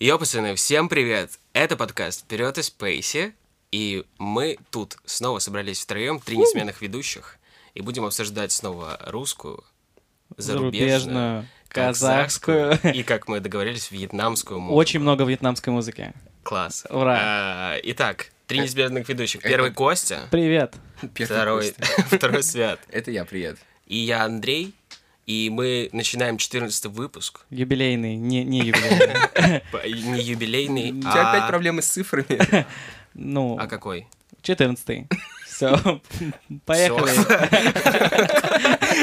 Йо, пацаны, всем привет! Это подкаст «Вперед из Спейси», и мы тут снова собрались втроем, три несменных ведущих, и будем обсуждать снова русскую, зарубежную, Зарубежную, казахскую. и, как мы договорились, вьетнамскую музыку. Очень много вьетнамской музыки. Класс. Ура. А, итак, три несменных ведущих. Первый Костя, Привет. Второй, второй Свят, Это я, привет. и я Андрей, и мы начинаем 14 выпуск. Юбилейный, не, не юбилейный. Не юбилейный, У тебя а... опять проблемы с цифрами. Ну, А какой? 14 Все, поехали.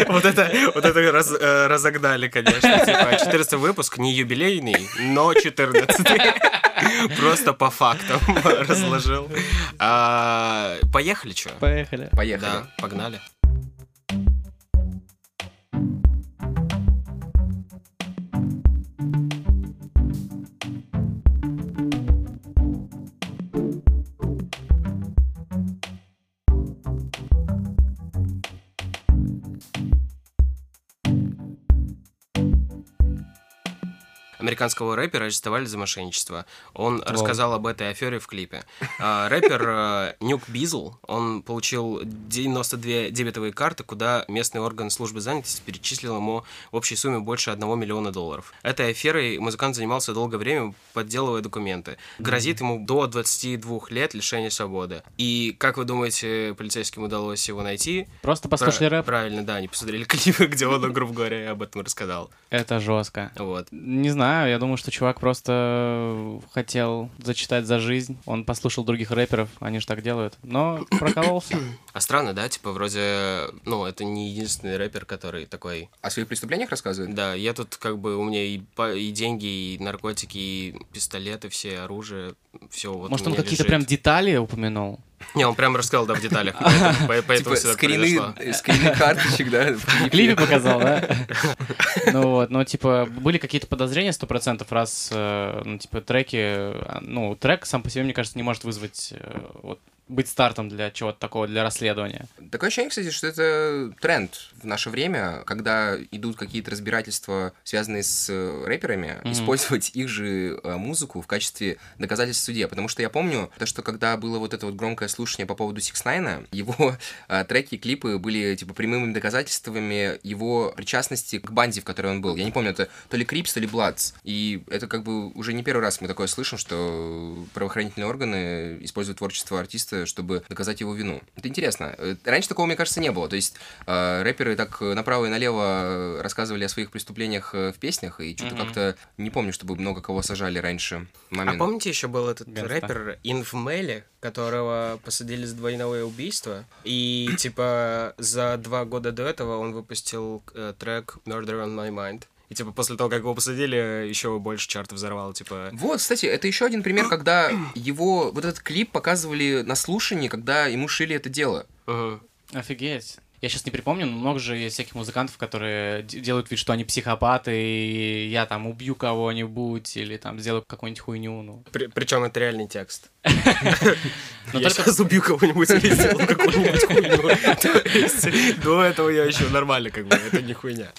Вот это, вот это раз- э, разогнали, конечно. Типа, 14 выпуск не юбилейный, но 14 Просто по фактам разложил. А, Поехали, что? Поехали. Поехали. Да, погнали. Американского рэпера арестовали за мошенничество. Он рассказал об этой афере в клипе. А, рэпер э, Нюк Бизл, он получил 92 дебетовые карты, куда местный орган службы занятости перечислил ему в общей сумме больше 1 миллиона долларов. Этой аферой музыкант занимался долгое время, подделывая документы. Грозит ему до 22 лет лишения свободы. И, как вы думаете, полицейским удалось его найти? Просто послушали Пра- рэп. Правильно, да, они посмотрели клипы, где он, грубо говоря, об этом рассказал. Это жестко. Вот. Не знаю, я думаю, что чувак просто хотел зачитать за жизнь. Он послушал других рэперов, они же так делают. Но прокололся. А странно, да? Типа, вроде, ну, это не единственный рэпер, который такой... О своих преступлениях рассказывает? Да, я тут как бы, у меня и, и деньги, и наркотики, и пистолеты, все оружие, все вот Может, у он какие-то прям детали упомянул? Не, он прям рассказал, да, в деталях, поэтому, по- поэтому Типа так скрины, скрины карточек, да? клипе показал, да? Ну вот, ну типа были какие-то подозрения сто процентов, раз, э, ну типа треки, э, ну трек сам по себе, мне кажется, не может вызвать э, вот быть стартом для чего-то такого, для расследования. Такое ощущение, кстати, что это тренд в наше время, когда идут какие-то разбирательства, связанные с э, рэперами, Мгм. использовать их же э, музыку в качестве доказательств в суде. Потому что я помню, то, что когда было вот это вот громкое слушание по поводу Six Nine, его э, треки клипы были типа прямыми доказательствами его причастности к банде, в которой он был. Я не помню, это то ли Crips, то ли Bloods. И это как бы уже не первый раз мы такое слышим, что правоохранительные органы используют творчество артиста, чтобы доказать его вину. Это интересно. Э, Раньше такого, мне кажется, не было. То есть э, рэперы так э, направо и налево рассказывали о своих преступлениях э, в песнях, и что-то Мгм. как-то не помню, чтобы много кого сажали раньше. А Момент. помните, еще был этот Гангста. рэпер YNW Melly, которого посадили за двойное убийство? И, типа, за два года до этого он выпустил э, трек Murder on My Mind. И, типа, после того, как его посадили, еще больше чартов взорвал, типа... Вот, кстати, это еще один пример, когда его вот этот клип показывали на слушании, когда ему шили это дело. мгм. Офигеть. Я сейчас не припомню, но много же есть всяких музыкантов, которые делают вид, что они психопаты, и я там убью кого-нибудь, или там сделаю какую-нибудь хуйню, ну. При- Причем это реальный текст. Но я только- сейчас убью кого-нибудь или сделаю какую-нибудь хуйню. До этого я еще нормально, как бы, это не хуйня.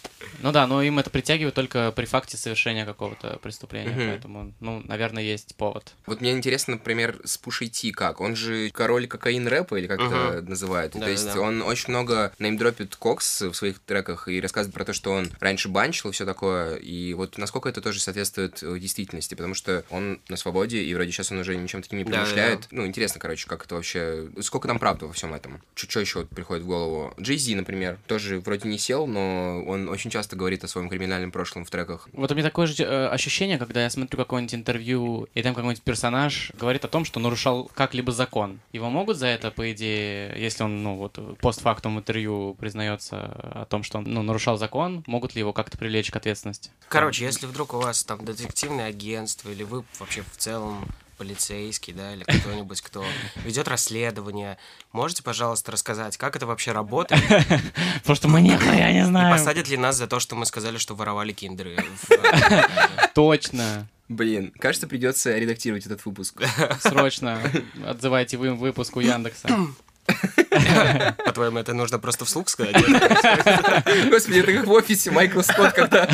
Ну да, но им это притягивает только при факте совершения какого-то преступления, поэтому, ну, наверное, есть повод. Вот мне интересно, например, с Пушей Ти как. Он же король кокаин рэпа, или как это называют. То есть он очень много неймдропит кокс в своих треках и рассказывает про то, что он раньше банчил и все такое. И вот насколько это тоже соответствует э, действительности, потому что он на свободе, и вроде сейчас он уже ничем таким не Да-да-да. промышляет. Ну, интересно, короче, как это вообще... Сколько там правды во всем этом? Что еще вот приходит в голову? Джей Зи, например, тоже вроде не сел, но он очень часто говорит о своем криминальном прошлом в треках. Вот у меня такое же э, ощущение, когда я смотрю какое-нибудь интервью, и там какой-нибудь персонаж говорит о том, что нарушал как-либо закон. Его могут за это, по идее, если он, ну, вот, постфактум интервью признается о том, что он, ну, нарушал закон, могут ли его как-то привлечь к ответственности? Короче, если вдруг у вас там детективное агентство, или вы вообще в целом полицейский, да, или кто-нибудь, кто ведет расследование, можете, пожалуйста, рассказать, как это вообще работает? Потому что мы нихуя не И знаем. посадят ли нас за то, что мы сказали, что воровали киндеры? в- Точно. Блин, кажется, придется редактировать этот выпуск. Срочно отзывайте вы выпуск у Яндекса. По-твоему, это нужно просто вслух сказать? Господи, это как в офисе Майкл Скотт, когда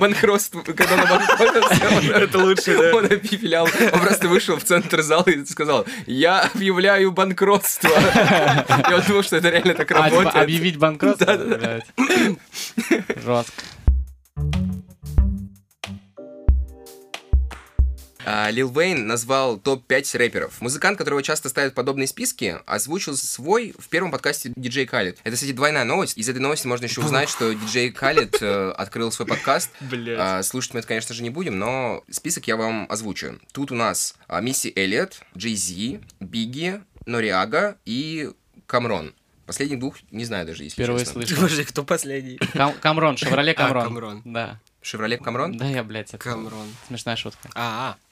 банкротство, когда на банкротство. Это лучше, да. Он объявлял, он просто вышел в центр зала и сказал, я объявляю банкротство. Я думал, что это реально так А, типа, работает. объявить банкротство? Блядь. Жестко. Лил Вейн назвал топ-5 рэперов. Музыкант, которого часто ставят в подобные списки, озвучил свой в первом подкасте диджей Кhaled. Это, кстати, двойная новость. Из этой новости можно еще узнать, что диджей Khaled э, открыл свой подкаст. А, слушать мы это, конечно же, не будем, но список я вам озвучу. Тут у нас а, Мисси Эллиот, Джей Зи, Бигги, Noreaga и Cam'ron. Последних двух не знаю даже, если Впервые честно. слышу. Подожди, кто последний? Cam- Cam'ron, Шевроле Cam'ron. Cam'ron. Да. Шевроле Cam'ron? Да, я, блядь, это Cam'ron. смешная шутка. А, А,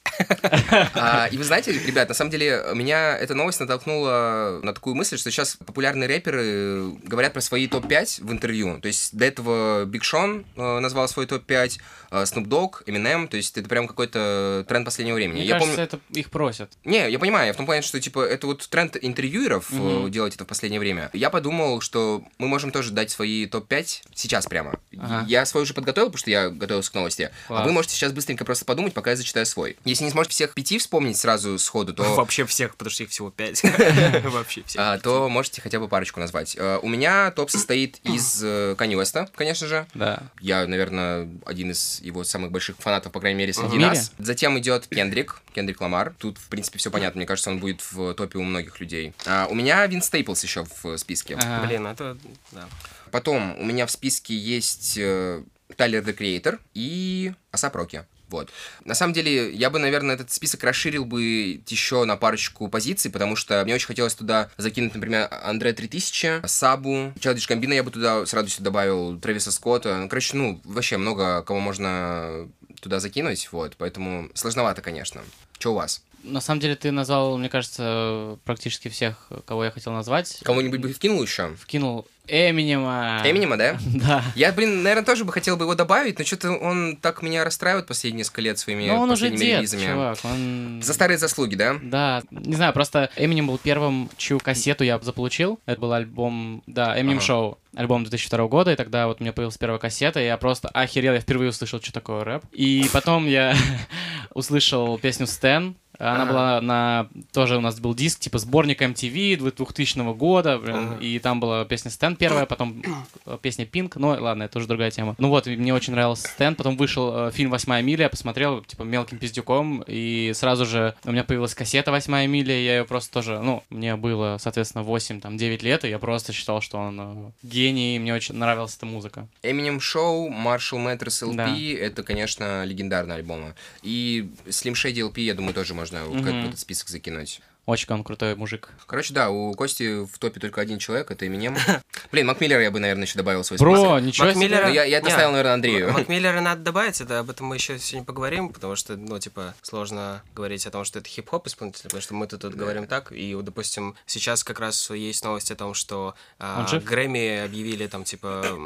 и вы знаете, ребят, на самом деле, меня эта новость натолкнула на такую мысль, что сейчас популярные рэперы говорят про свои топ-5 в интервью. То есть до этого Big Sean э, назвал свой топ-5, э, Snoop Dogg, Eminem, то есть это прям какой-то тренд последнего времени. Мне я кажется, помню... это их просят. Не, я понимаю, я в том плане, что типа это вот тренд интервьюеров э, делать это в последнее время. Я подумал, что мы можем тоже дать свои топ-5 сейчас прямо. Ага. Я свой уже подготовил, потому что я готовился к новости. А вы можете сейчас быстренько просто подумать, пока я зачитаю свой. Если не сможете всех пяти вспомнить сразу сходу, то... вообще всех, потому что их всего пять. Вообще всех. а, то можете хотя бы парочку назвать. А, у меня топ состоит из э, Kanye West'а, конечно же. Да. Я, наверное, один из его самых больших фанатов, по крайней мере, среди нас. Затем идет Кендрик, Кендрик Ламар. Тут, в принципе, все понятно. Мне кажется, он будет в топе у многих людей. А, у меня Вин Стейплс еще в списке. Ага. Блин, это... Да. Потом у меня в списке есть э, Тайлер the Creator и Асап Роки. Вот. На самом деле, я бы, наверное, этот список расширил бы еще на парочку позиций, потому что мне очень хотелось туда закинуть, например, Андре 3000, Сабу, Челдиш Гамбина я бы туда с радостью добавил, Трэвиса Скотта. Ну, короче, ну, вообще много кого можно туда закинуть, вот, поэтому сложновато, конечно. Что у вас? На самом деле ты назвал, мне кажется, практически всех, кого я хотел назвать. Кого-нибудь бы вкинул еще? Вкинул Эминема. Эминема, да? Да. Я, блин, наверное, тоже бы хотел бы его добавить, но что-то он так меня расстраивает последние несколько лет своими Но он уже последними дед, релизами. чувак. Он... За старые заслуги, да? Да, не знаю, просто Эминем был первым, чью кассету я заполучил. Это был альбом, да, Эминем Ага. Шоу, альбом 2002 года, и тогда вот у меня появилась первая кассета, и я просто охерел, я впервые услышал, что такое рэп. И потом я услышал песню «Стэн», она Ага. была на... Тоже у нас был диск, типа сборник MTV 2000 года, блин, и там была песня «Стэн» первая, потом песня «Пинк», ну ладно, это уже другая тема. Ну вот, мне очень нравился «Стэн», потом вышел э, фильм «Восьмая миля», я посмотрел, типа, мелким пиздюком, и сразу же у меня появилась кассета «Восьмая миля», я ее просто тоже, ну, мне было, соответственно, 8, там, 9 лет, и я просто считал, что он э, гений, и мне очень нравилась эта музыка. Eminem Show, Marshall Matters LP, Да. это, конечно, легендарные альбомы. И Slim Shady LP, я думаю, тоже можно как в этот список закинуть. Очень он крутой мужик. Короче, да, у Кости в топе только один человек, это Eminem. Блин, Макмиллера я бы, наверное, еще добавил в свой Бро, список. ничего Мак себе. Ну, я, я это Не, оставил, наверное, Андрею. Макмиллера надо добавить, это об этом мы еще сегодня поговорим, потому что, ну, типа, сложно говорить о том, что это хип-хоп исполнитель, потому что мы тут, тут говорим так, и, допустим, сейчас как раз есть новость о том, что а? Грэмми объявили там, типа,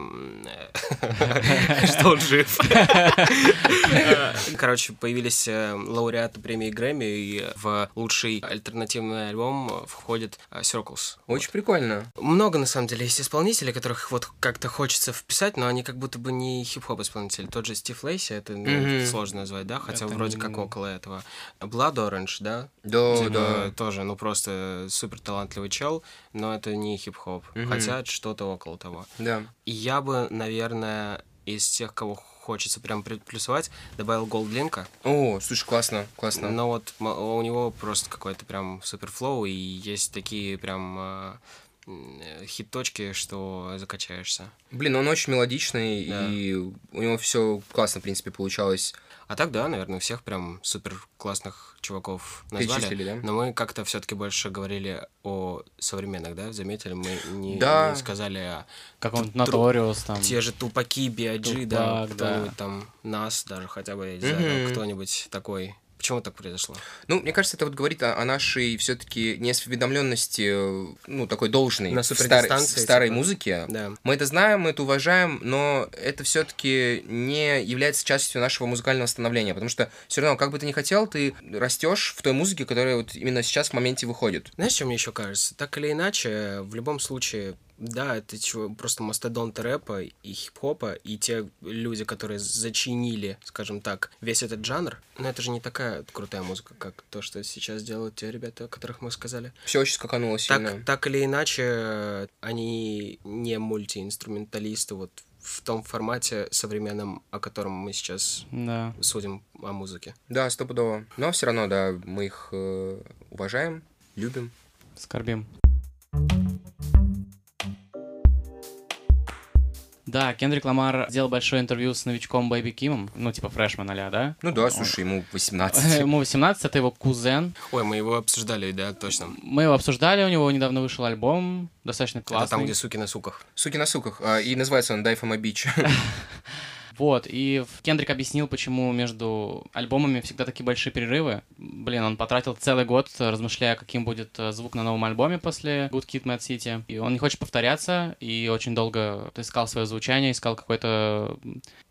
что он жив. Короче, появились э, лауреаты премии Грэмми, и в лучший альтернативный альбом входит а, Circles. Очень прикольно. Много, на самом деле, есть исполнителей, которых вот как-то хочется вписать, но они как будто бы не хип-хоп исполнители. Тот же Стив Лейси, это ну, Мгм. сложно назвать, да? Хотя Это вроде не- как около этого. Blood Orange, да? Да, Типа, да. Тоже, ну просто супер талантливый чел, но это не хип-хоп. Мгм. Хотя что-то около того. Да. И я бы, наверное, из тех, кого хочется прям плюсовать, добавил Голдлинка. О, слушай, классно, классно. Но вот у него просто какой-то прям супер флоу, и есть такие прям а, хит-точки, что закачаешься. Блин, он очень мелодичный, Да. и у него все классно, в принципе, получалось. А так, да, наверное, всех прям супер классных чуваков назвали. Да? Но мы как-то все-таки больше говорили о современных, да? Заметили, мы не, Да. не сказали о Тру- Notorious там. те же тупаки, B.I.G., да, кто-нибудь да. там, нас даже хотя бы, я не знаю, кто-нибудь такой. Почему так произошло? Ну, мне кажется, это вот говорит о, о нашей все-таки неосведомленности, ну, такой должной На в, стар- в старой типа. музыке. Да. Мы это знаем, мы это уважаем, но это все-таки не является частью нашего музыкального становления, потому что все равно, как бы ты ни хотел, ты растешь в той музыке, которая вот именно сейчас в моменте выходит. Знаешь, что мне еще кажется? Так или иначе, в любом случае, да, это чё- просто мастодонты рэпа и хип-хопа, и те люди, которые зачинили, скажем так, весь этот жанр, но это же не такая крутая музыка, как то, что сейчас делают те ребята, о которых мы сказали. Все очень скакануло сильно. Так, так или иначе, они не мультиинструменталисты вот в том формате современном, о котором мы сейчас Да. судим о музыке. Да, стопудово. Но все равно, да, мы их э, уважаем, любим. Скорбим. Да, Кендрик Ламар сделал большое интервью с новичком Бэйби Кимом, ну, типа фрешман а да? Ну да, слушай, ему 18. Ему 18, это его кузен. Ой, мы его обсуждали, да, точно. Мы его обсуждали, у него недавно вышел альбом, достаточно Это классный. там, где суки на суках. Суки на суках. А, И называется он Die for my bitch. Вот, и Кендрик объяснил, почему между альбомами всегда такие большие перерывы. Блин, он потратил целый год, э, размышляя, каким будет э, звук на новом альбоме после Good Kid, Mad City. И он не хочет повторяться, и очень долго искал свое звучание, искал какой-то...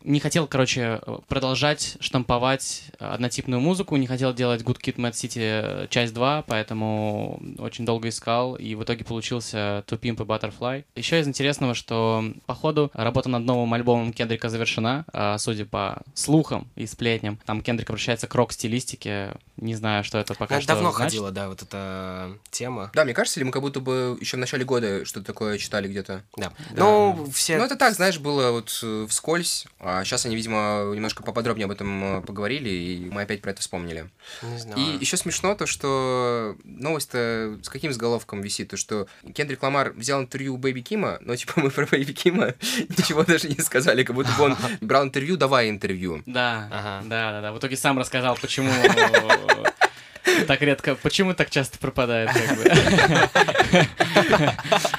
Не хотел, короче, продолжать штамповать однотипную музыку, не хотел делать Good Kid, Mad City э, часть 2, поэтому очень долго искал, и в итоге получился To Pimp и Butterfly. Еще из интересного, что, походу, работа над новым альбомом Кендрика завершена, а, судя по слухам и сплетням. Там Кендрик обращается к рок-стилистике, не знаю, что это пока Ну, что давно значит. ходила, да, вот эта тема. Да, мне кажется, или мы как будто бы еще в начале года что-то такое читали где-то. Да. Ну, все... Ну, это так, знаешь, было вот э, вскользь. А сейчас они, видимо, немножко поподробнее об этом э, поговорили, и мы опять про это вспомнили. Не знаю. И еще смешно то, что новость-то с каким заголовком висит? То, что Кендрик Ламар взял интервью у Baby Keem а, но, типа, мы про Baby Keem а ничего даже не сказали, как будто бы он брал интервью, давая интервью. Да, Ага. да, да, да. В итоге сам рассказал, почему так редко, почему так часто пропадает, как бы.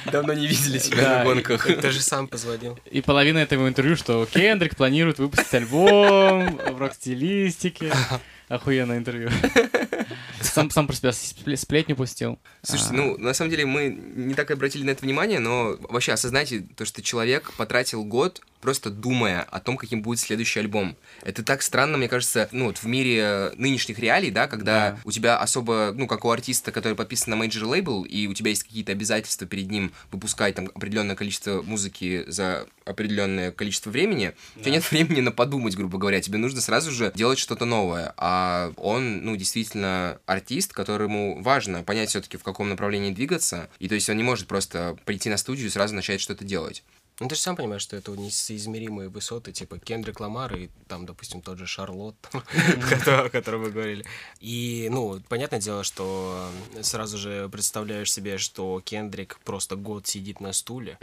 Давно не видели тебя Да, на гонках. Ты же сам позвонил. И половина этого интервью, что Кендрик планирует выпустить альбом в рок-стилистике. Охуенное интервью. Сам, сам про себя спле- сплетню пустил. Слушайте, А, ну, на самом деле, мы не так обратили на это внимание, но вообще осознайте то, что человек потратил год просто думая о том, каким будет следующий альбом. Это так странно, мне кажется, ну, вот в мире нынешних реалий, да, когда Да. у тебя особо, ну, как у артиста, который подписан на major лейбл, и у тебя есть какие-то обязательства перед ним выпускать там определенное количество музыки за определенное количество времени, у тебя Да. нет времени на подумать, грубо говоря. Тебе нужно сразу же делать что-то новое. А он, ну, действительно артист, которому важно понять все-таки, в каком направлении двигаться. И то есть он не может просто прийти на студию и сразу начать что-то делать. Ну, ты же сам понимаешь, что это несоизмеримые высоты, типа Кендрик Ламар и там, допустим, тот же который- о котором вы говорили. И, ну, понятное дело, что сразу же представляешь себе, что Кендрик просто год сидит на стуле,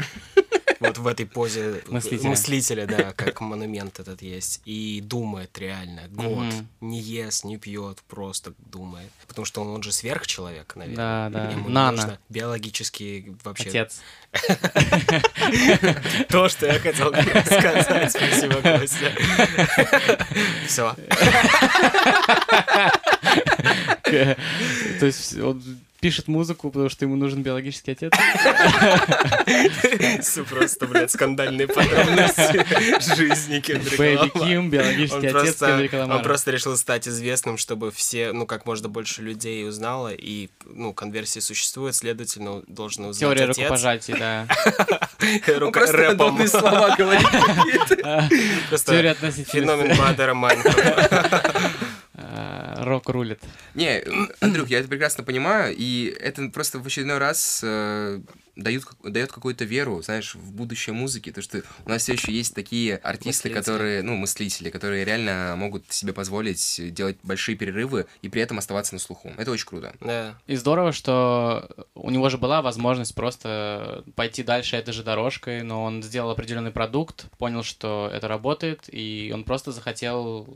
вот в этой позе Мыслителя. мыслителя, да, как монумент этот есть, и думает реально год, Мгм. не ест, не пьет, просто думает. Потому что он, он же сверхчеловек, наверное. Да, да. Ему Нано. нужно биологически вообще Отец. то, что я хотел сказать. Спасибо, Костя. Все. То есть он пишет музыку, потому что ему нужен биологический отец. Все просто, блядь, скандальные подробности жизни Кендрика Бэйби. Ким, Он биологический отец просто, Кендрика он Ламара. просто решил стать известным, чтобы все, ну, как можно больше людей узнало, и, ну, конверсии существует, следовательно, должен узнать Теория отец. рукопожатий, да. Он Рука- просто рэпом. слова говорит Теория относительности. Феномен Бадера Майнкрафта. Рулит. Не, Андрюх, я это прекрасно понимаю, и это просто в очередной раз э, дают, дает какую-то веру, знаешь, в будущее музыки, то что у нас все еще есть такие артисты, Мыслители. которые, ну, мыслители, которые реально могут себе позволить делать большие перерывы и при этом оставаться на слуху. Это очень круто. Да. И здорово, что у него же была возможность просто пойти дальше этой же дорожкой, но он сделал определенный продукт, понял, что это работает, и он просто захотел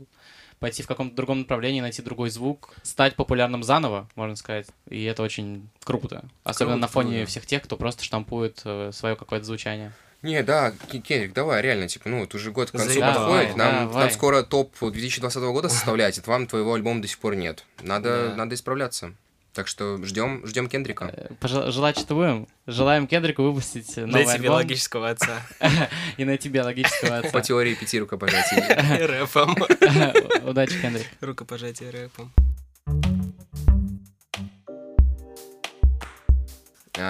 пойти в каком-то другом направлении, найти другой звук, стать популярным заново, можно сказать. И это очень круто. Особенно Круто, на фоне круто. всех тех, кто просто штампует свое какое-то звучание. Не, да, Кенрик, давай, реально, типа, ну, вот уже год к концу Заебал. подходит, Давай, нам, давай. нам скоро топ 2020 года составлять, а вам твоего альбома до сих пор нет. Надо, Да. надо исправляться. Так что ждем, ждем Кендрика. Э, пожел- Желать что будем? Желаем Кендрику выпустить новый Найти альбом биологического отца. и найти биологического По отца. теории пяти рукопожатий. Рэпом. Удачи, Кендрик. Рукопожатие рэпом.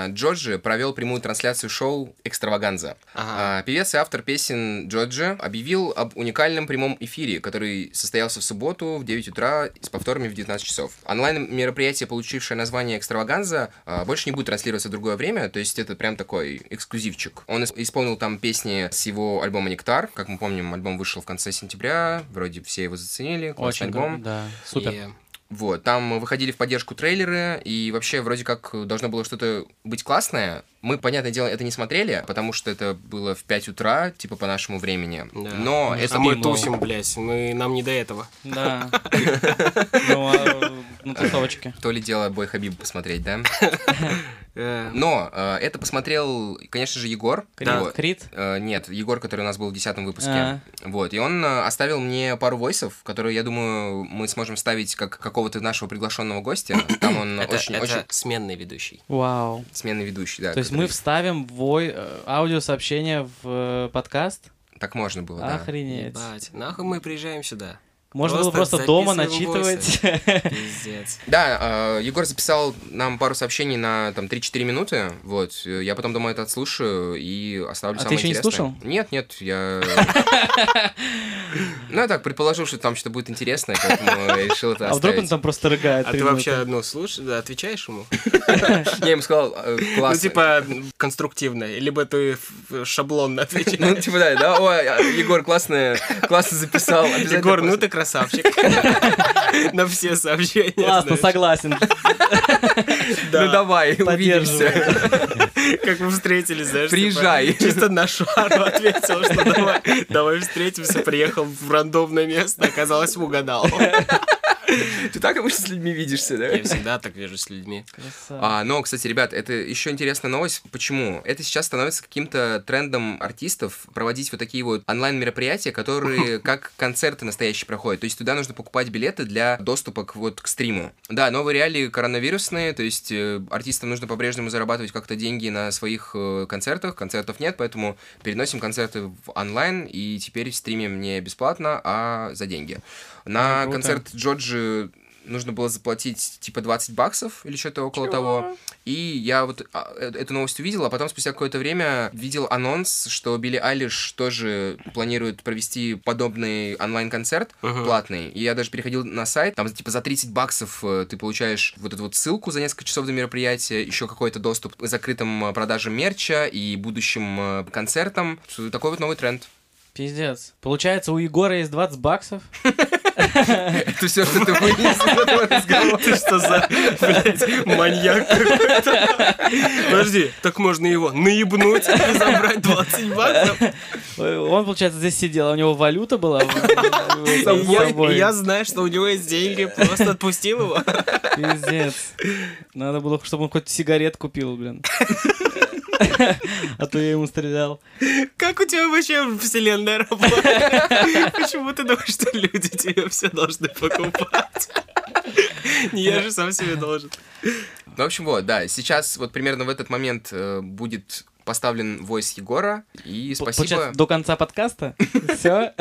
Джорджи провел прямую трансляцию шоу «Экстраваганза». Ага. А, Певец и автор песен Джорджи объявил об уникальном прямом эфире, который состоялся в субботу в 9 утра с повторами в 19 часов. Онлайн-мероприятие, получившее название «Экстраваганза», а, больше не будет транслироваться в другое время, то есть это прям такой эксклюзивчик. Он ис- исполнил там песни с его альбома «Нектар». Как мы помним, альбом вышел в конце сентября, вроде все его заценили, Очень альбом. Да, супер. И Вот, там выходили в поддержку трейлеры, и вообще вроде как должно было что-то быть классное. Мы, понятное дело, это не смотрели, потому что это было в 5 утра, типа по нашему времени. Да. Но Ну, это А мы тусим, блядь, мы, нам не до этого. Да. Ну, а, на тусовочке. то ли дело Бой Хабиб посмотреть, да? Э, Но э, это посмотрел, конечно же, Егор. Да. Вот. Крит? Э, нет, Егор, который у нас был в десятом выпуске. А. Вот, и он оставил мне пару войсов, которые, я думаю, мы сможем ставить как какого-то нашего приглашенного гостя. Там он Это, очень, это очень сменный ведущий. Вау. сменный ведущий, да. То есть который- мы вставим вой э, аудиосообщение в э, подкаст? Так можно было, да. Охренеть. Ебать, нахуй мы приезжаем сюда. Можно было Просто дома начитывать. Пиздец. Да, э, Егор записал нам пару сообщений на там 3-4 минуты. Вот. Я потом дома это отслушаю и оставлю А самое ты еще не слушал? Нет, нет, я. Ну, я так предположил, что там что-то будет интересное, поэтому решил это А вдруг он там просто рыгает? А ты вообще, ну, слушай, да, отвечаешь ему? Я ему сказал, э, Ну, классно. типа, конструктивно. Либо ты шаблонно Ну, отвечаешь. типа, да, да, а, Егор классно, классно записал. Егор, ну ты красавчик. На все сообщения. Классно, согласен. Ну давай, увидимся. Как мы встретились, знаешь. Приезжай. типа, чисто на шару ответил, что давай, давай встретимся. Приехал в рандомное место, оказалось, угадал. Ты так обычно с людьми видишься, да? Я всегда так вижу с людьми. Красава. А, но, кстати, ребят, это еще интересная новость. Почему? Это сейчас становится каким-то трендом артистов проводить вот такие вот онлайн-мероприятия, которые как концерты настоящие проходят. То есть туда нужно покупать билеты для доступа к, вот, к стриму. Да, новые реалии коронавирусные, то есть э, артистам нужно по-прежнему зарабатывать как-то деньги на своих э, концертах. Концертов нет, поэтому переносим концерты в онлайн, и теперь стримим не бесплатно, а за деньги. На Круто. концерт Джорджи нужно было заплатить типа 20 баксов или что-то около того. И я вот а, э- эту новость увидел, а потом спустя какое-то время видел анонс, что Билли Айлиш тоже планирует провести подобный онлайн-концерт Мгм. платный. И я даже переходил на сайт, там типа за 30 баксов э, ты получаешь вот эту вот ссылку за несколько часов до мероприятия, еще какой-то доступ к закрытым э, продажам мерча и будущим концертам. Такой вот новый тренд. Пиздец. Получается, у Егора есть 20 баксов. Это все, что ты вынес из этого разговора. Ты что за, блядь, маньяк какой-то? Подожди, так можно его наебнуть и забрать 20 баксов? Он, получается, здесь сидел, а у него валюта была. я знаю, что у него есть деньги, просто отпустил его. Пиздец. Надо было, чтобы он хоть сигарет купил, блин. А то я ему стрелял. Как у тебя вообще вселенная работает? Почему ты думаешь, что люди тебе все должны покупать? Не я же сам себе должен. Ну, в общем, вот, да, сейчас вот примерно в этот момент э, будет поставлен войс Егора, и спасибо, Получается, до конца подкаста. Все.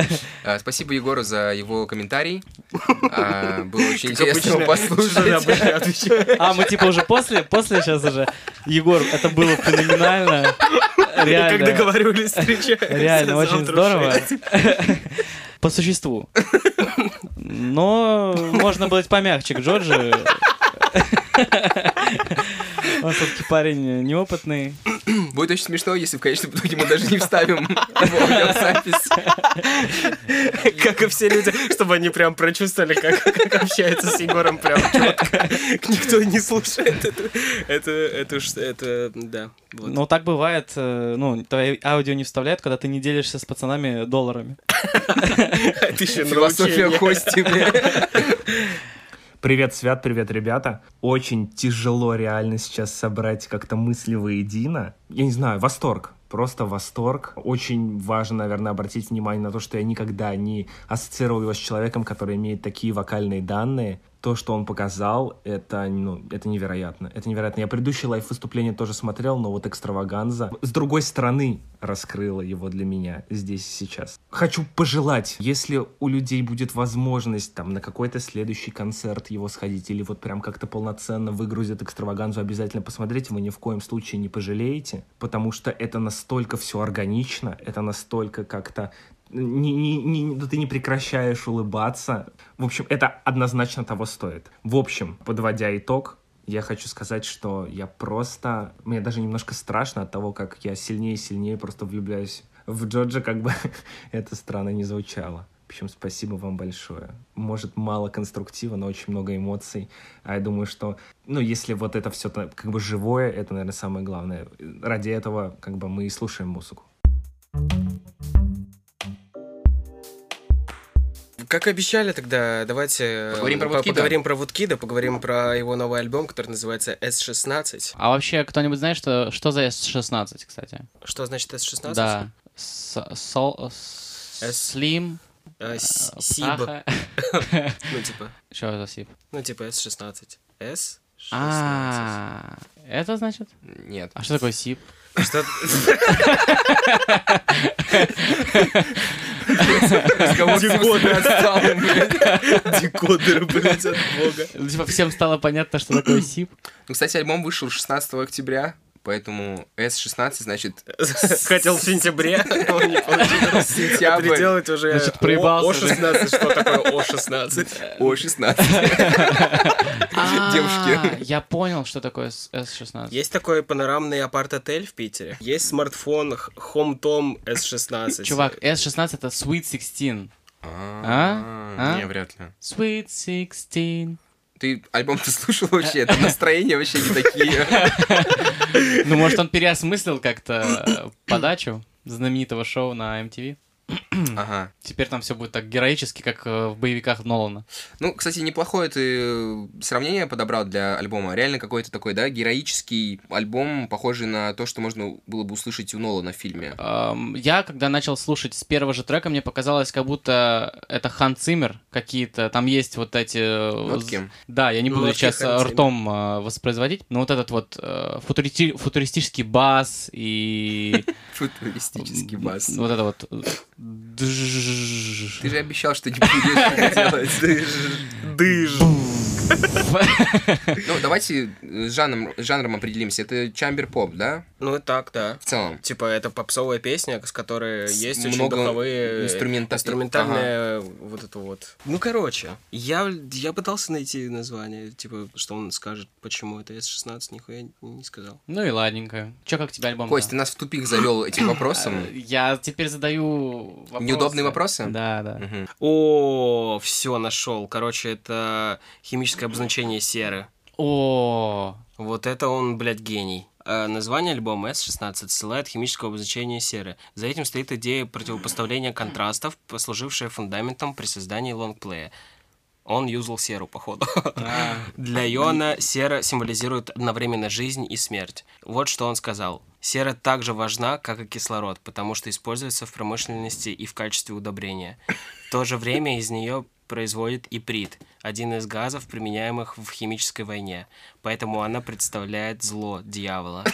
э, спасибо Егору за его комментарий. А, Было очень Как интересно послушать. А, мы типа уже после, после сейчас уже. Егор, это было феноменально. Как Реально. договаривались встречаться. Реально, очень здорово. По существу. Но можно быть помягче к Джорджи. Он все-таки парень неопытный. Будет очень смешно, если в конечном итоге мы даже не вставим в аудиозапись. Как и все люди, чтобы они прям прочувствовали, как, как общаются с Егором прям четко. Никто не слушает это. Это, это, уж- это, да. вот. Но так бывает, э, ну, твои аудио не вставляют, когда ты не делишься с пацанами долларами. Еще Философия. Кости, бля. Привет, Свят, привет, ребята. Очень тяжело реально сейчас собрать как-то мысли воедино. Я не знаю, восторг. Просто восторг. Очень важно, наверное, обратить внимание на то, что я никогда не ассоциировал его с человеком, который имеет такие вокальные данные то, что он показал, это, ну, это невероятно. Это невероятно. Я предыдущее лайв-выступление тоже смотрел, но вот экстраваганза с другой стороны раскрыла его для меня здесь и сейчас. Хочу пожелать, если у людей будет возможность там на какой-то следующий концерт его сходить или вот прям как-то полноценно выгрузят экстраваганзу, обязательно посмотрите, вы ни в коем случае не пожалеете, потому что это настолько все органично, это настолько как-то не, не, не, ты не прекращаешь улыбаться. В общем, это однозначно того стоит. В общем, подводя итог, я хочу сказать, что я просто... Мне даже немножко страшно от того, как я сильнее и сильнее просто влюбляюсь в Джорджа, как бы это странно не звучало. В общем, спасибо вам большое. Может, мало конструктива, но очень много эмоций. А я думаю, что, ну, если вот это все как бы живое, это, наверное, самое главное. Ради этого, как бы, мы и слушаем музыку. Как обещали тогда, давайте поговорим про, по поговорим про Вудкида, поговорим про его новый альбом, который называется S16. А вообще, кто-нибудь знает, что, что за S16, кстати? Что значит S16? Да. Сол... Слим. Сиб. Ну, типа. Что за Сиб? Ну, типа S16. S? 16. А, это значит? Нет. А что такое СИП? Что... Декодер отстал, Декодер, блядь, от бога. Типа, всем стало понятно, что такое СИП. Ну, кстати, альбом вышел 16 октября, поэтому S16, значит... Хотел в сентябре, но не получилось. Сентябрь. Переделать уже Значит, проебался же. О16, что такое О16? О16. Девушки. А, Я понял, что такое S16. Есть такой панорамный апарт-отель в Питере. Есть смартфон HomeTom S16. Чувак, S16 это Sweet 16. А? А? Не, вряд ли. Sweet 16. Ты альбом-то слушал вообще? Это настроения вообще не такие. Ну, может, он переосмыслил как-то э, подачу знаменитого шоу на MTV? Ага. Теперь там все будет так героически, как э, в боевиках Нолана. Ну, кстати, неплохое ты сравнение подобрал для альбома. Реально какой-то такой, да, героический альбом, похожий на то, что можно было бы услышать у Нолана в фильме. Эм, Я, когда начал слушать с первого же трека, мне показалось, как будто это Хан Циммер какие-то. Там есть вот эти... э, Нотки. Да, я не буду Нотки сейчас ртом э, воспроизводить, но вот этот вот э, футурити- футуристический бас и... Футуристический бас. Вот это вот... Ты же обещал, что не будешь делать. Дыж. Ну, давайте с жанром, жанром определимся. Это чамбер-поп, да? Ну и так, да. В целом. Типа, это попсовая песня, с которой С есть очень много духовые... инструмента- Инструментальная вот это вот. Ну, короче, я, я пытался найти название, типа, что он скажет, почему это S16, нихуя не сказал. Ну и ладненько. Че, как тебе альбом? Кость, ты нас в тупик завел этим вопросом. Я теперь задаю вопросы. Неудобные вопросы? Да, да. О, все нашел. Короче, это химическое обозначение серы. О, Вот это он, блядь, гений. А название альбома S16 ссылает химического обозначения серы. За этим стоит идея противопоставления контрастов, послужившая фундаментом при создании лонгплея. Он юзал серу, походу. А. Для Йона сера символизирует одновременно жизнь и смерть. Вот что он сказал. Сера также важна, как и кислород, потому что используется в промышленности и в качестве удобрения. В то же время из нее производит иприт, один из газов, применяемых в химической войне. Поэтому она представляет зло дьявола.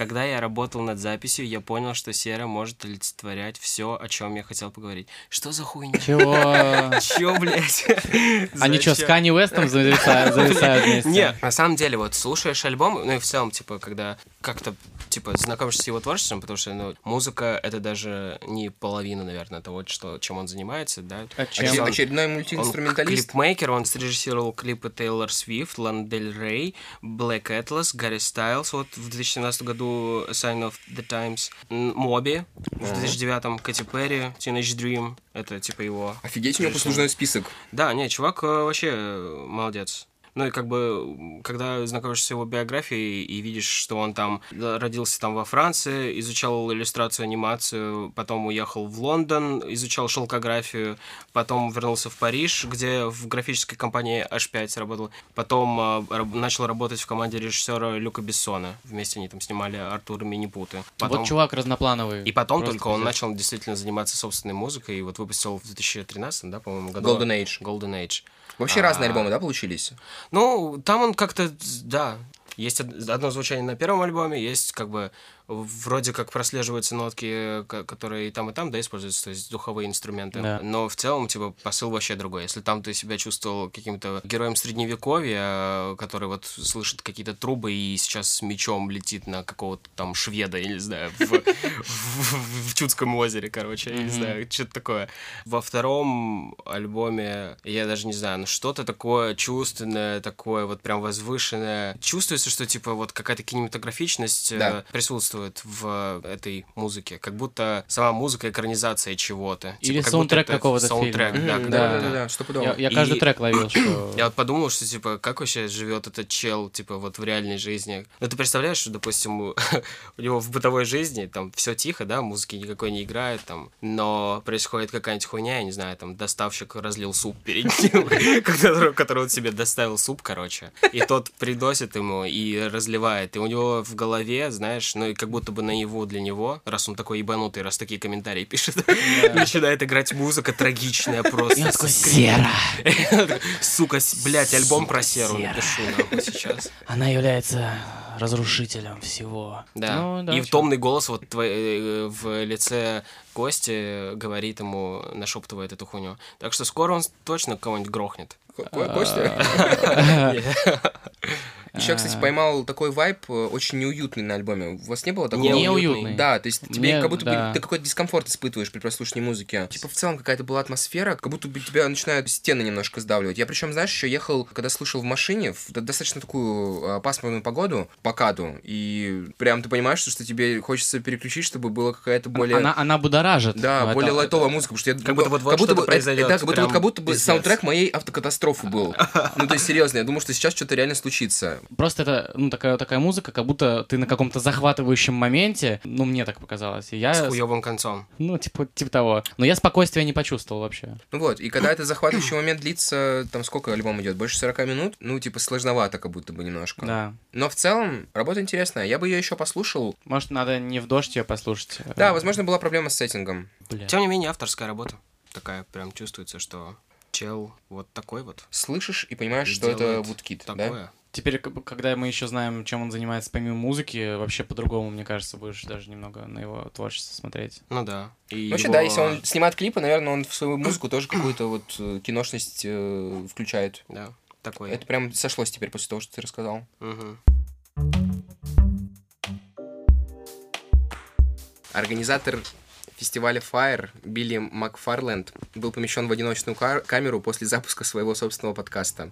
Когда я работал над записью, я понял, что сера может олицетворять все, о чем я хотел поговорить. Что за хуйня? чего? Чё, блядь? Они что, с? Канни Уэстом зависают, вместе? Не, на самом деле, вот слушаешь альбом, ну и в целом, типа, когда как-то, типа, знакомишься с его творчеством, потому что, ну, музыка — это даже не половина, наверное, того, что, чем он занимается, да. А чем? Он- Очередной Он мультиинструменталист. клипмейкер, он срежиссировал клипы Тейлор Свифт, Лан Дель Рей, Black Atlas, Гарри Стайлз, вот в 2017 году Sign of the Times, Моби, в 2009-м Кэти Перри, Teenage Dream, это типа его Офигеть, у него послужной список. да, не, чувак э, вообще э, молодец. Ну и как бы, когда знакомишься с его биографией и видишь, что он там родился там во Франции, изучал иллюстрацию, анимацию, потом уехал в Лондон, изучал шелкографию, потом вернулся в Париж, где в графической компании H5 работал, потом э, начал работать в команде режиссера Люка Бессона. Вместе они там снимали Артур и Минипуты. Потом... Вот чувак разноплановый. И потом только он начал действительно заниматься собственной музыкой, и вот выпустил в 2013, да, по-моему, году. Golden Age. Golden Age. Вообще а... разные альбомы, да, получились? Ну, там он как-то, да, есть одно звучание на первом альбоме, есть как бы вроде как прослеживаются нотки, которые и там, и там, да, используются, то есть духовые инструменты. Да. Но в целом, типа, посыл вообще другой. Если там ты себя чувствовал каким-то героем средневековья, который вот слышит какие-то трубы и сейчас с мечом летит на какого-то там шведа, я не знаю, в, Чудском озере, короче, я не знаю, что-то такое. Во втором альбоме, я даже не знаю, ну что-то такое чувственное, такое вот прям возвышенное. Чувствуется, что, типа, вот какая-то кинематографичность э, присутствует присутствует в этой музыке, как будто сама музыка экранизация чего-то. Или типа, саундтрек какого-то саундтрек, фильма. Да, да, да, да, да. Я, я каждый и... трек ловил, что... Я вот подумал, что, типа, как вообще живет этот чел, типа, вот в реальной жизни. Ну, ты представляешь, что, допустим, у, у него в бытовой жизни там все тихо, да, музыки никакой не играет, там, но происходит какая-нибудь хуйня, я не знаю, там, доставщик разлил суп перед ним, который он себе доставил суп, короче, и тот приносит ему и разливает, и у него в голове, знаешь, ну, и как будто бы наяву для него, раз он такой ебанутый, раз такие комментарии пишет, начинает играть музыка трагичная просто. Я такой, Сера. Сука, блядь, альбом про Серу напишу нахуй сейчас. Она является разрушителем всего. Да. Ну, да и в томный голос вот твой, э, в лице Кости говорит ему, нашептывает эту хуйню. Так что скоро он точно кого-нибудь грохнет. Костя? Еще, кстати, а. поймал такой вайп э, очень неуютный на альбоме. У вас не было такого? Неуютный. Да, то есть тебе как будто да. ты какой-то дискомфорт испытываешь при прослушивании музыки. Типа в целом какая-то была атмосфера, как будто бы тебя начинают стены немножко сдавливать. Я причем, знаешь, еще ехал, когда слушал в машине, в достаточно такую а, пасмурную погоду, по каду, и прям ты понимаешь, что, что тебе хочется переключить, чтобы было какая-то более... Она, она будоражит. Да, более это... лайтовая музыка, потому что я... Как будто вот, как будто бы, произойдет. Да, как будто, вот, как будто бы саундтрек моей автокатастрофы был. Ну, то есть, серьезно, я думаю, что сейчас что-то реально случится. Просто это ну, такая, такая музыка, как будто ты на каком-то захватывающем моменте, ну, мне так показалось. И я... С хуёвым концом. Ну, типа, типа того. Но я спокойствия не почувствовал вообще. Ну вот, и когда это захватывающий момент длится, там сколько альбом идет? Больше 40 минут? Ну, типа, сложновато как будто бы немножко. Да. Но в целом, работа интересная. Я бы ее еще послушал. Может, надо не в дождь ее послушать? Да, возможно, была проблема с сеттингом. Бля. Тем не менее, авторская работа. Такая прям чувствуется, что чел вот такой вот. Слышишь и понимаешь, что это Woodkid, да? Теперь, когда мы еще знаем, чем он занимается помимо музыки, вообще по-другому, мне кажется, будешь даже немного на его творчество смотреть. Ну да. И Вообще, его... да, если он снимает клипы, наверное, он в свою музыку тоже какую-то вот э, киношность э, включает. Да, такой. Это прям сошлось теперь после того, что ты рассказал. Угу. Организатор фестиваля Fire Билли Макфарленд был помещен в одиночную камеру после запуска своего собственного подкаста.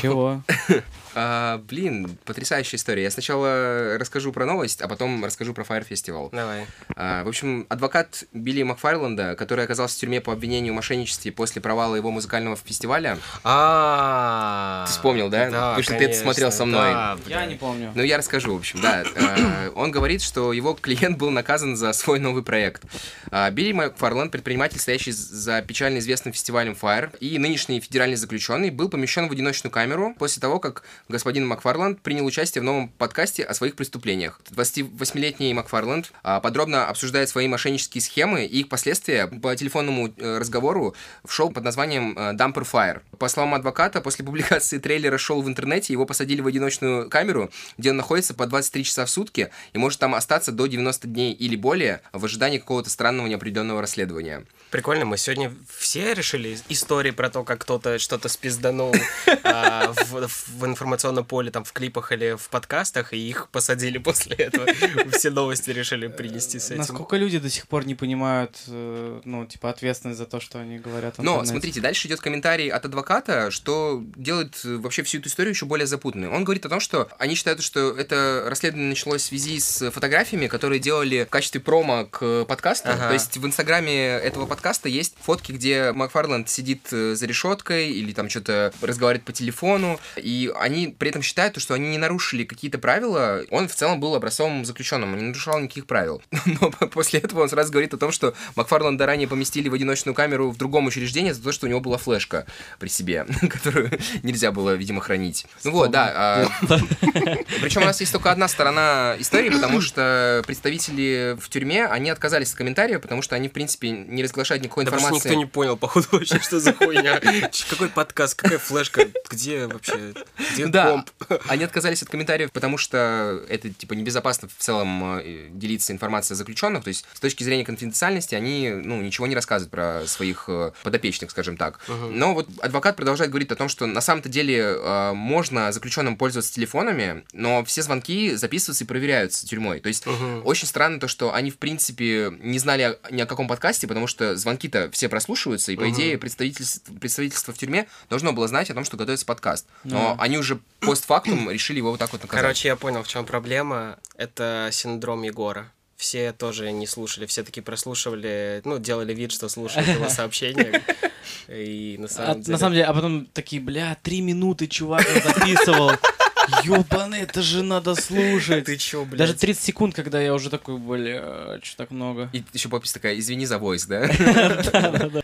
Чего? а, блин, потрясающая история. Я сначала расскажу про новость, а потом расскажу про Fire Festival. Давай. А, в общем, адвокат Билли Макфарленда, который оказался в тюрьме по обвинению в мошенничестве после провала его музыкального фестиваля. А, ты вспомнил, да? Да, Потому что ты это смотрел со мной. Я не помню. Ну, я расскажу, в общем, да. А, он говорит, что его клиент был наказан за свой новый проект. А, Билли Макфарланд, предприниматель, стоящий за печально известным фестивалем Fire, и нынешний федеральный заключенный, был помещен в одиночную камеру после того, как господин Макфарланд принял участие в новом подкасте о своих преступлениях. 28-летний Макфарланд а, подробно обсуждает свои мошеннические схемы и их последствия по телефонному э, разговору в шоу под названием э, Dumper Fire. По словам адвоката, после публикации трейлера шоу в интернете его посадили в одиночную камеру, где он находится по 23 часа в сутки и может там остаться до 90 дней или более в ожидании какого-то странного неопределенного расследования. Прикольно, мы сегодня все решили истории про то, как кто-то что-то спизданул а, в, в информационном поле, там, в клипах или в подкастах, и их посадили после этого. Все новости решили принести с этим. Насколько люди до сих пор не понимают, э, ну, типа, ответственность за то, что они говорят Но, смотрите, дальше идет комментарий от адвоката адвоката, что делает э, вообще всю эту историю еще более запутанной. Он говорит о том, что они считают, что это расследование началось в связи с фотографиями, которые делали в качестве промо к подкасту. Ага. То есть в инстаграме этого подкаста есть фотки, где Макфарланд сидит э, за решеткой или там что-то разговаривает по телефону, и они при этом считают, что они не нарушили какие-то правила. Он в целом был образцовым заключенным, он не нарушал никаких правил. Но после этого он сразу говорит о том, что Макфарланда ранее поместили в одиночную камеру в другом учреждении за то, что у него была флешка при себе, которую нельзя было, видимо, хранить. Ну вот, да. а, Причем у нас есть только одна сторона истории, потому что представители в тюрьме, они отказались от комментариев, потому что они, в принципе, не разглашают никакой Да просто информации. никто не понял, походу, вообще, что за хуйня. Какой подкаст, какая флешка, где вообще, где Да, комп? они отказались от комментариев, потому что это, типа, небезопасно в целом э, делиться информацией о заключенных. То есть, с точки зрения конфиденциальности, они, ну, ничего не рассказывают про своих э, подопечных, скажем так. Но вот адвокат продолжает говорить о том, что на самом-то деле э, можно заключенным пользоваться телефонами, но все звонки записываются и проверяются тюрьмой. То есть, Мгм. очень странно то, что они, в принципе, не знали о- ни о каком подкасте, потому что звонки-то все прослушиваются, и, по Мгм. идее, представительство, представительство в тюрьме должно было знать о том, что готовится подкаст. Но Да. они уже постфактум решили его вот так вот наказать. Короче, я понял, в чем проблема. Это синдром Егора. Все тоже не слушали, все таки прослушивали, ну, делали вид, что слушают его сообщения. И на А, самом деле... На самом деле, а потом такие, бля, три минуты чувак записывал. Ёбаный, это же надо слушать. Ты чё, блядь? Даже 30 секунд, когда я уже такой, бля, что так много. И еще подпись такая, извини за войс, да?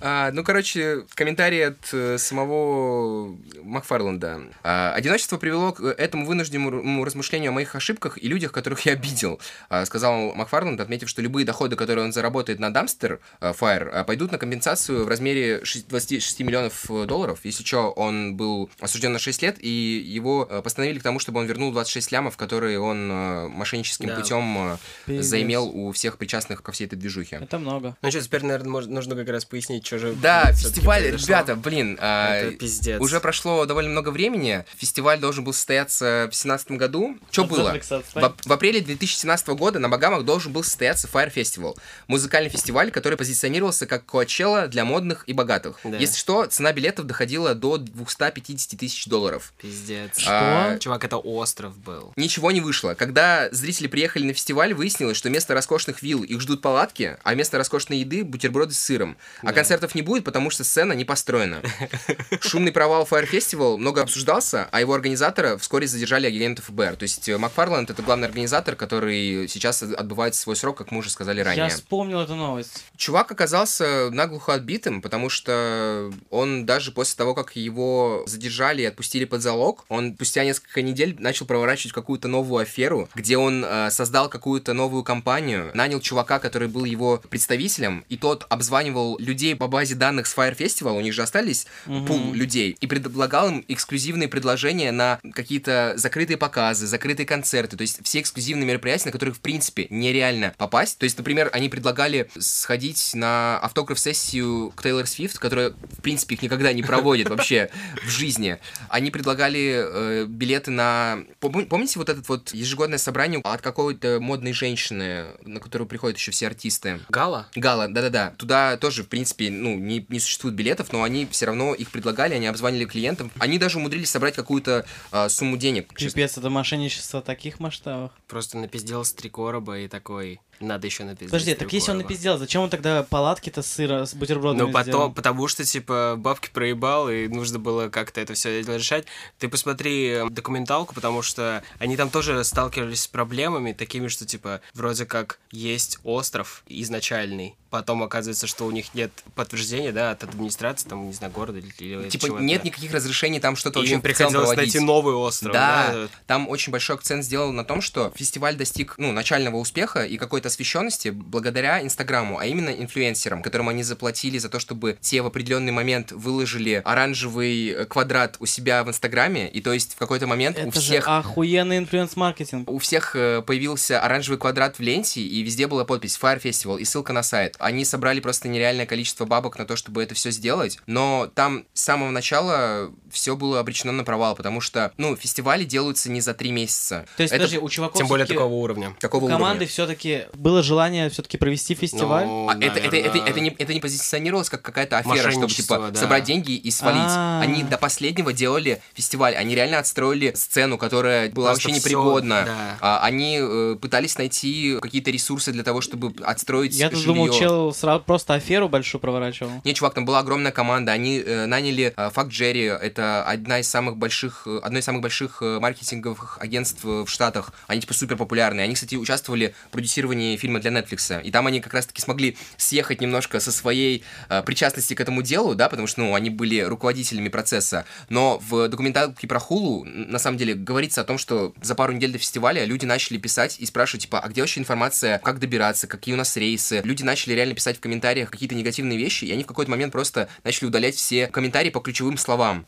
А, Ну, короче, комментарий от э, самого Макфарланда. А, Одиночество привело к этому вынужденному размышлению о моих ошибках и людях, которых я обидел, а, сказал Макфарланд, отметив, что любые доходы, которые он заработает на Dumpster а, Fire, пойдут на компенсацию в размере шесть- 26 миллионов э, долларов. Если что, он был осужден на 6 лет, и его э, постановили к тому, чтобы он вернул 26 лямов, которые он э, мошенническим Да. путем э, Пиздец. заимел у всех причастных ко всей этой движухе. Это много. Ну что, теперь, наверное, может- нужно как раз пояснить, что же Да, фестиваль, произошло. ребята, блин, а, Это пиздец. уже прошло довольно много времени. Фестиваль должен был состояться в 2017 году. Что было? В, в апреле 2017 года на Багамах должен был состояться Fire Festival. Музыкальный фестиваль, который позиционировался как Коачелла для модных и богатых. Да. Если что, цена билетов доходила до 250 тысяч долларов. Пиздец. А, Чувак, это остров был. Ничего не вышло. Когда зрители приехали на фестиваль, выяснилось, что вместо роскошных вилл их ждут палатки, а вместо роскошной еды бутерброды с сыром. А Да. концертов не будет, потому что сцена не построена. Шумный провал Fire Festival много обсуждался, а его организатора вскоре задержали агенты ФБР. То есть э, Макфарланд это главный организатор, который сейчас отбывает свой срок, как мы уже сказали ранее. Я вспомнил эту новость. Чувак оказался наглухо отбитым, потому что он даже после того, как его задержали и отпустили под залог, он спустя несколько недель начал проворачивать какую-то новую аферу, где он э, создал какую-то новую компанию, нанял чувака, который был его представителем, и тот обзванивал людей по базе данных с Fire Festival, у них же остались Мгм. пул людей, и предлагал им эксклюзивные предложения на какие-то закрытые показы, закрытые концерты, то есть все эксклюзивные мероприятия, на которые, в принципе, нереально попасть. То есть, например, они предлагали сходить на автограф-сессию к Тейлор Свифт, которая, в принципе, их никогда не проводит вообще в жизни. Они предлагали э, билеты на... Пом- Помните вот этот вот ежегодное собрание от какой-то модной женщины, на которую приходят еще все артисты? Гала? Гала, да-да-да. Туда тоже, в принципе, ну, не, не существует билетов, но они все равно их предлагали, они обзванивали клиентов. Они даже умудрились собрать какую-то а, сумму денег. Пипец, это мошенничество в таких масштабах. Просто напиздел с три короба и такой, надо еще напиздеть. Подожди, так если он короба». напиздел, зачем он тогда палатки-то сыра с бутербродами Ну, потом, сделал? потому что, типа, бабки проебал, и нужно было как-то это все решать. Ты посмотри э, документалку, потому что они там тоже сталкивались с проблемами такими, что, типа, вроде как есть остров изначальный, потом оказывается, что у них нет подтверждения, да, от администрации, там, не знаю, города или, или Типа чего-то. нет никаких разрешений там что-то вообще им приходилось проводить. найти новый остров, Да, да. там очень большой акцент сделан на том, что фестиваль достиг ну, начального успеха и какой-то освещенности благодаря Инстаграму, а именно инфлюенсерам, которым они заплатили за то, чтобы те в определенный момент выложили оранжевый э, квадрат у себя в Инстаграме, и то есть в какой-то момент у Это же всех охуенный influence -маркетинг. у всех э, появился оранжевый квадрат в ленте, и везде была подпись Fire Festival и ссылка на сайт. Они собрали просто нереальное количество бабок на то, чтобы это все сделать, но там с самого начала все было обречено на провал, потому что, ну, фестивали делаются не за три месяца. То есть, Это подожди, у чуваков Тем более такого уровня. Какого у команды все-таки было желание все-таки провести фестиваль? Ну, А это, это, это, наверно, это, не, это не позиционировалось как какая-то афера, чтобы типа да. собрать деньги и свалить. А. Они до последнего делали фестиваль. Они реально отстроили сцену, которая была Просто вообще непригодна. да. А, они э, пытались найти какие-то ресурсы для того, чтобы отстроить Я тут думал, чел сразу просто аферу большую проворачивал. Не, чувак, там была огромная команда. Они э, наняли э, Факт Джерри. Это одна из самых больших, э, одно из самых больших э, маркетинговых агентств э, в Штатах. Они типа супер популярные. Они, кстати, участвовали в продюсировании фильма для Netflix. И там они как раз-таки смогли съехать немножко со своей э, причастности к этому делу, да, потому что, ну, они были руководителями процесса. Но в документалке про Хулу, на самом деле, говорится о том, что за пару недель до фестиваля люди начали писать и спрашивать, типа, а где вообще информация, как добираться, какие у нас рейсы. Люди начали реально писать в комментариях какие-то негативные вещи, и они в какой-то момент просто начали удалять все комментарии по ключевым словам.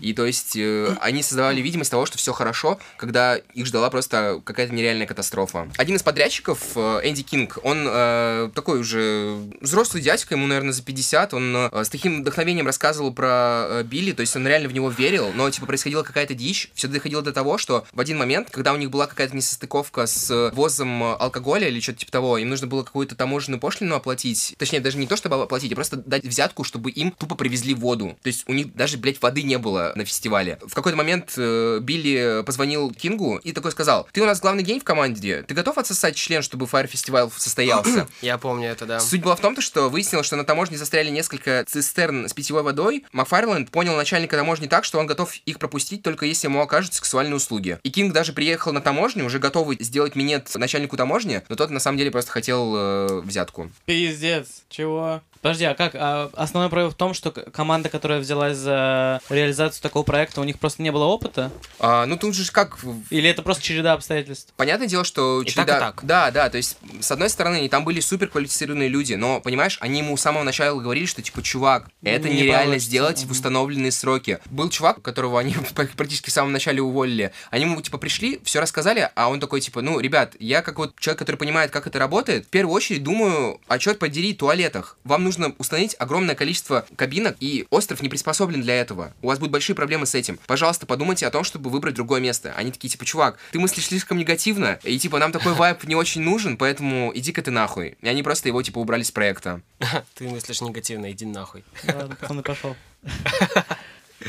И то есть э, они создавали видимость того, что все хорошо, когда их ждала просто какая-то нереальная катастрофа. Один из подрядчиков, э, Энди Кинг, он э, такой уже взрослый дядька, ему, наверное, за 50, он э, с таким вдохновением рассказывал про э, Билли, то есть он реально в него верил, но, типа, происходила какая-то дичь, все доходило до того, что в один момент, когда у них была какая-то несостыковка с э, ввозом э, алкоголя или что-то типа того, им нужно было какую-то таможенную пошлину оплатить, точнее, даже не то, чтобы оплатить, а просто дать взятку, чтобы им тупо привезли воду. То есть у них даже, блядь, воды не было на фестивале. В какой-то момент э, Билли позвонил Кингу и такой сказал, ты у нас главный гей в команде, ты готов отсосать член, чтобы Fire Festival состоялся? Я помню это, да. Суть была в том, то, что выяснилось, что на таможне застряли несколько цистерн с питьевой водой. Макфарленд понял начальника таможни так, что он готов их пропустить, только если ему окажут сексуальные услуги. И Кинг даже приехал на таможню, уже готовый сделать минет начальнику таможни, но тот на самом деле просто хотел э, взятку. Пиздец, чего? Подожди, а как? А основной проблема в том, что команда, которая взялась за реализацию такого проекта, у них просто не было опыта? А, ну тут же как в- Или это просто череда обстоятельств? Понятное дело, что И череда- так, и так. Да, да, то есть, с одной стороны, там были супер квалифицированные люди, но, понимаешь, они ему с самого начала говорили, что, типа, чувак, это Не нереально получится. сделать в Мгм. установленные сроки. Был чувак, которого они практически в самом начале уволили. Они ему, типа, пришли, все рассказали, а он такой, типа, ну, ребят, я как вот человек, который понимает, как это работает, в первую очередь думаю, а черт подери, туалетах. Вам нужно установить огромное количество кабинок, и остров не приспособлен для этого. У вас будут большие проблемы с этим. Пожалуйста, подумайте о том, чтобы выбрать другое место. Они такие, типа, чувак, ты мыслишь слишком негативно, и, типа, нам такой вайп не очень нужен, поэтому иди-ка ты нахуй. И они просто его, типа, убрали с проекта. Ты мыслишь негативно, иди нахуй. Ладно, пацаны, пошел.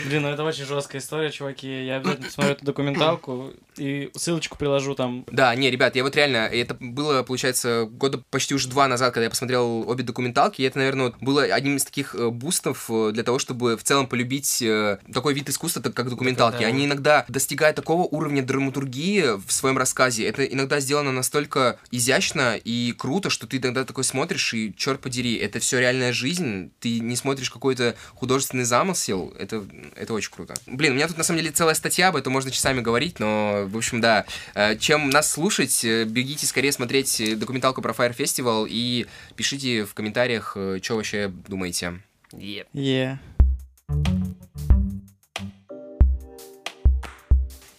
Блин, ну это очень жесткая история, чуваки. Я обязательно посмотрю эту документалку и ссылочку приложу там. Да, не, ребят, я вот реально, это было, получается, года почти уже два назад, когда я посмотрел обе документалки, и это, наверное, вот было одним из таких э, бустов э, для того, чтобы в целом полюбить э, такой вид искусства, так как документалки. да. Они иногда достигают такого уровня драматургии в своем рассказе. Это иногда сделано настолько изящно и круто, что ты иногда такой смотришь, и, черт подери, это все реальная жизнь, ты не смотришь какой-то художественный замысел, это, это очень круто. Блин, у меня тут на самом деле целая статья, об этом можно часами говорить, но, в общем, да, Э, чем нас слушать, э, бегите скорее смотреть э, документалку про Fire Festival и пишите в комментариях, что вообще думаете. Еп. Е.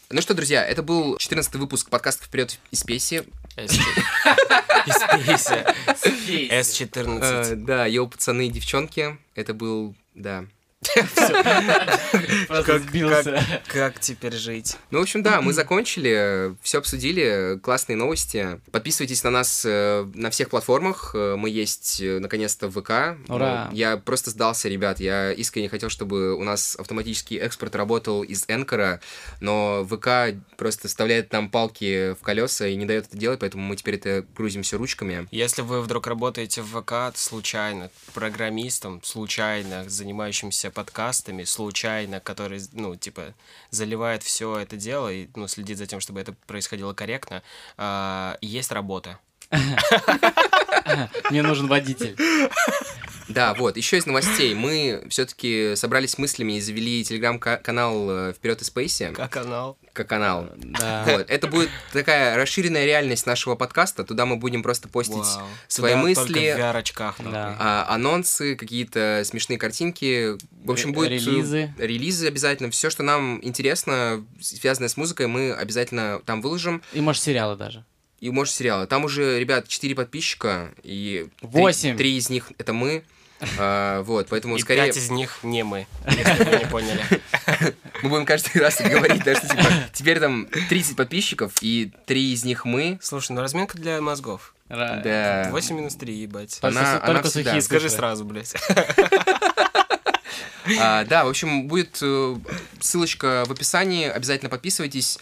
Ну что, друзья, это был 14 выпуск подкаста «Вперед из Песи». С14. Э, Да, йоу, пацаны и девчонки, это был, да. Как теперь жить? Ну, в общем, да, мы закончили, все обсудили, классные новости. Подписывайтесь на нас э, на всех платформах. Э, Мы есть, э, наконец-то, в ВК. Ура! Я просто сдался, ребят. Я искренне хотел, чтобы у нас автоматический экспорт работал из Энкора, но ВК просто вставляет нам палки в колеса и не дает это делать, поэтому мы теперь это грузим все ручками. Если вы вдруг работаете в ВК случайно, программистом, случайно, занимающимся подкастами, случайно, который, ну, типа, заливает все это дело и, ну, следит за тем, чтобы это происходило корректно, а, есть работа. Мне нужен водитель. Да, вот, еще из новостей. Мы все-таки собрались с мыслями и завели телеграм-канал Вперед из Спейси. Как канал? Как канал. Да. Вот, это будет такая расширенная реальность нашего подкаста. Туда мы будем просто постить Вау. свои Туда мысли, в VR-очках. Да. а, анонсы, какие-то смешные картинки. В общем, будет... э, релизы. Релизы обязательно. Все, что нам интересно, связанное с музыкой, мы обязательно там выложим. И, может, сериалы даже. И, может, сериалы. Там уже, ребят, 4 подписчика, и... три- Восемь. Три из них — это мы. А, вот, поэтому И скорее... пять из них не мы, если вы не поняли. Мы будем каждый раз говорить, да, что типа, теперь там 30 подписчиков, и три из них мы. Слушай, ну разминка для мозгов. Да. 8 минус 3, ебать. Только, Она- она только всегда. сухие Скажи сразу, блядь. А, да, в общем, будет э, ссылочка в описании, обязательно подписывайтесь.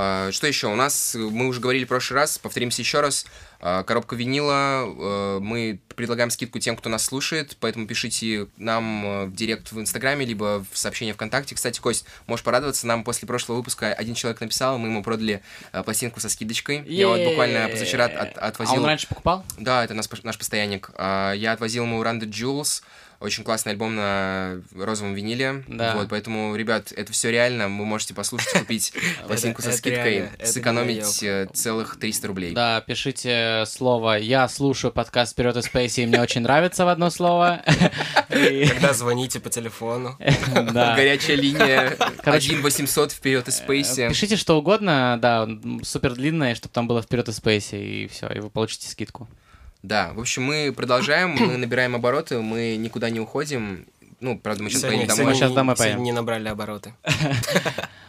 А, что еще? У нас, мы уже говорили в прошлый раз, повторимся еще раз, а, коробка винила, э, мы предлагаем скидку тем, кто нас слушает, поэтому пишите нам в директ в Инстаграме, либо в сообщение ВКонтакте. Кстати, Кость, можешь порадоваться, нам после прошлого выпуска один человек написал, мы ему продали пластинку со скидочкой. Я вот буквально позавчера от- от- А отвозил... он раньше покупал? Да, это наш, наш постоянник. А, Я отвозил ему Run the Jewels, очень классный альбом на розовом виниле. Да. Вот, поэтому, ребят, это все реально. Вы можете послушать, купить пластинку со скидкой, сэкономить э, целых 300 рублей. Да, пишите слово «Я слушаю подкаст «Вперед из Спейси», и мне очень нравится в одно слово. Когда звоните по телефону. Горячая линия Короче, 1 800 вперед из Спейси. Пишите что угодно, да, супер длинное, чтобы там было вперед из Спейси, и все, и вы получите скидку. Да, в общем, мы продолжаем, мы набираем обороты, мы никуда не уходим. Ну, правда, мы сейчас Сегодня, поедем домой. Мы щас домой поедем. не набрали обороты.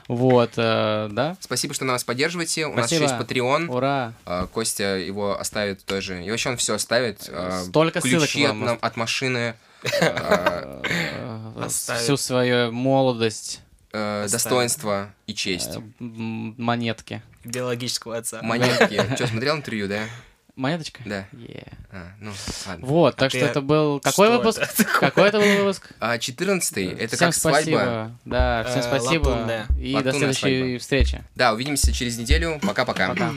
Вот, э, да? Спасибо, что нас поддерживаете. У нас есть Patreon. Ура! А, Костя его оставит тоже. И вообще он все оставит. А, Столько Ключи от, вам нам- от машины, Э, Оставит. Всю свою молодость, э, достоинство и честь. э, монетки. Биологического отца. Монетки. Что, смотрел интервью, да? Монеточка? Да. Е. А, ну, ладно. Вот, так ты- что это был... Какой Что выпуск? это Какой это был выпуск? А 14 это всем как свадьба. спасибо. Да, всем Э, спасибо. латунная. И до Латунная следующей свадьба. встречи. Да, увидимся через неделю. Пока-пока. Пока.